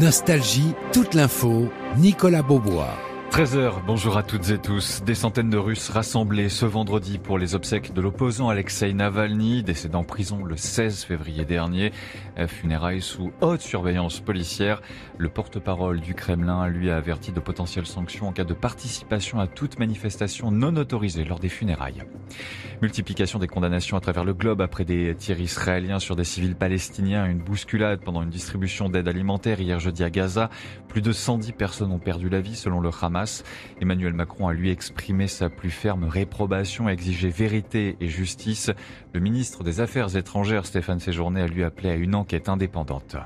Nostalgie, toute l'info, Nicolas Beaubois. 13h, bonjour à toutes et tous. Des centaines de Russes rassemblés ce vendredi pour les obsèques de l'opposant Alexei Navalny, décédé en prison le 16 février dernier. Funérailles sous haute surveillance policière. Le porte-parole du Kremlin, lui, a averti de potentielles sanctions en cas de participation à toute manifestation non autorisée lors des funérailles. Multiplication des condamnations à travers le globe après des tirs israéliens sur des civils palestiniens, une bousculade pendant une distribution d'aide alimentaire hier jeudi à Gaza. Plus de 110 personnes ont perdu la vie selon le Hamas. Emmanuel Macron a lui exprimé sa plus ferme réprobation, exigé vérité et justice. Le ministre des Affaires étrangères, Stéphane Séjourné, a lui appelé à une enquête indépendante.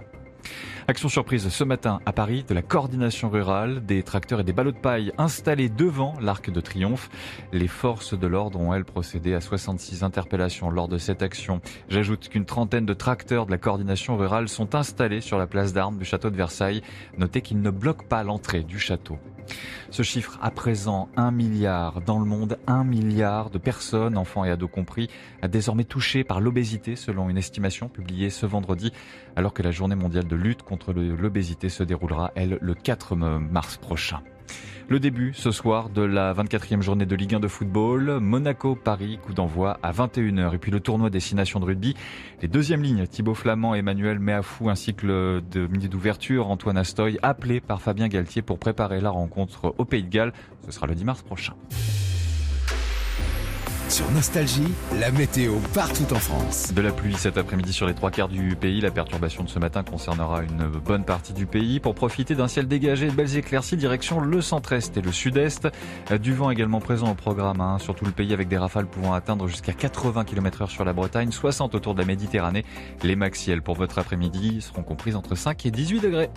Action surprise ce matin à Paris de la coordination rurale, des tracteurs et des ballots de paille installés devant l'Arc de Triomphe. Les forces de l'ordre ont, elles, procédé à 66 interpellations lors de cette action. J'ajoute qu'une trentaine de tracteurs de la coordination rurale sont installés sur la place d'armes du château de Versailles. Notez qu'ils ne bloquent pas l'entrée du château. Ce chiffre à présent, un milliard dans le monde, un milliard de personnes, enfants et ados compris, désormais touchées par l'obésité selon une estimation publiée ce vendredi, alors que la journée mondiale de lutte contre l'obésité se déroulera, elle, le 4 mars prochain. Le début ce soir de la 24e journée de Ligue 1 de football. Monaco-Paris, coup d'envoi à 21h. Et puis le tournoi Destination de rugby. Les deuxièmes lignes, Thibaut Flamand, Emmanuel Méafou, ainsi que le de midi d'ouverture, Antoine Astoy, appelé par Fabien Galtier pour préparer la rencontre au Pays de Galles. Ce sera le 10 mars prochain. Sur Nostalgie, la météo partout en France. De la pluie cet après-midi sur les trois quarts du pays. La perturbation de ce matin concernera une bonne partie du pays. Pour profiter d'un ciel dégagé de belles éclaircies, direction le centre-est et le sud-est. Du vent également présent au programme hein, sur tout le pays avec des rafales pouvant atteindre jusqu'à 80 km heure sur la Bretagne, 60 autour de la Méditerranée. Les maxiels pour votre après-midi seront comprises entre 5 et 18 degrés.